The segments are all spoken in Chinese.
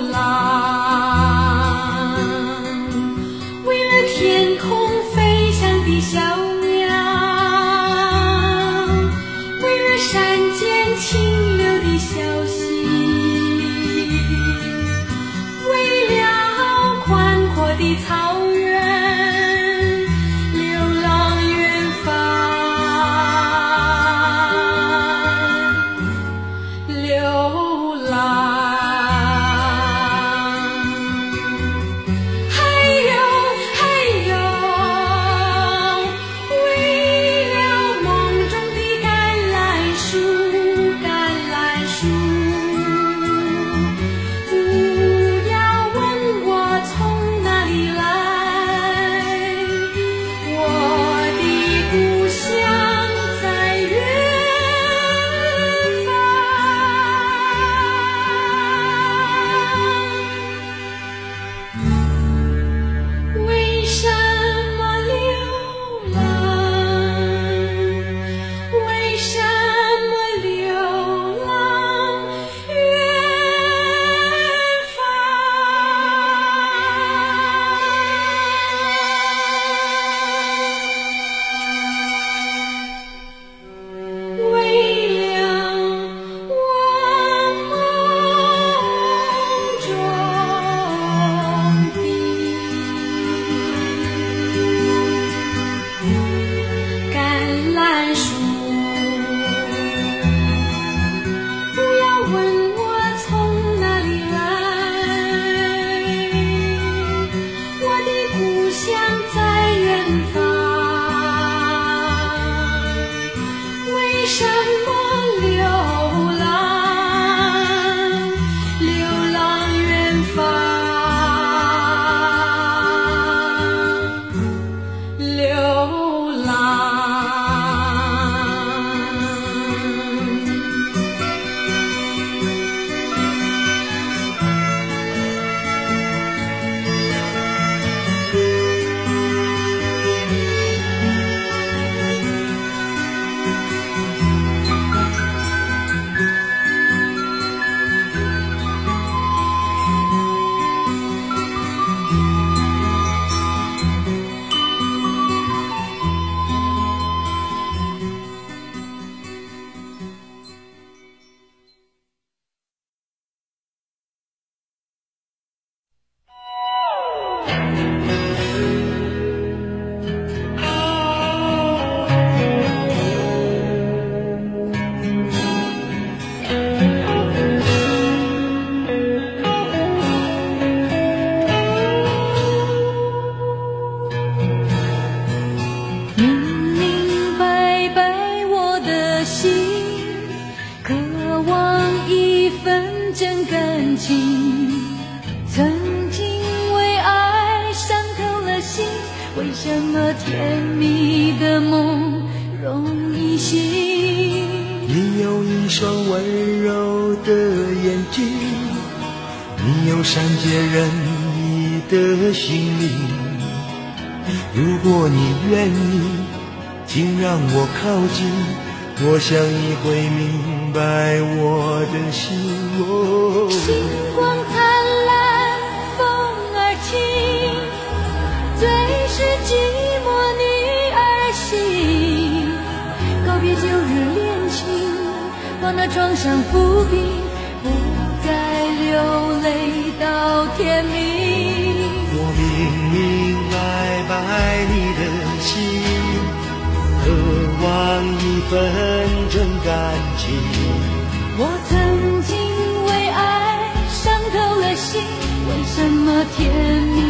love. 真感情曾经为爱伤透了心为什么甜蜜的梦容易醒？你有一双温柔的眼睛你有善解人意的心灵。如果你愿意请让我靠近我想你会明白我的心。哦星光灿烂，风儿轻，最是寂寞女儿心。告别旧日恋情，把那创伤抚平。一份真感情。我曾经为爱伤透了心，为什么甜蜜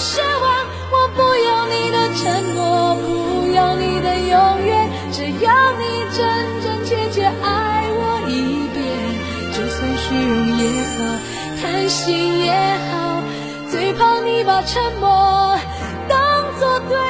奢望，我不要你的承诺，不要你的永远，只要你真真切切爱我一遍，就算虚荣也好，贪心也好，最怕你把沉默当作对。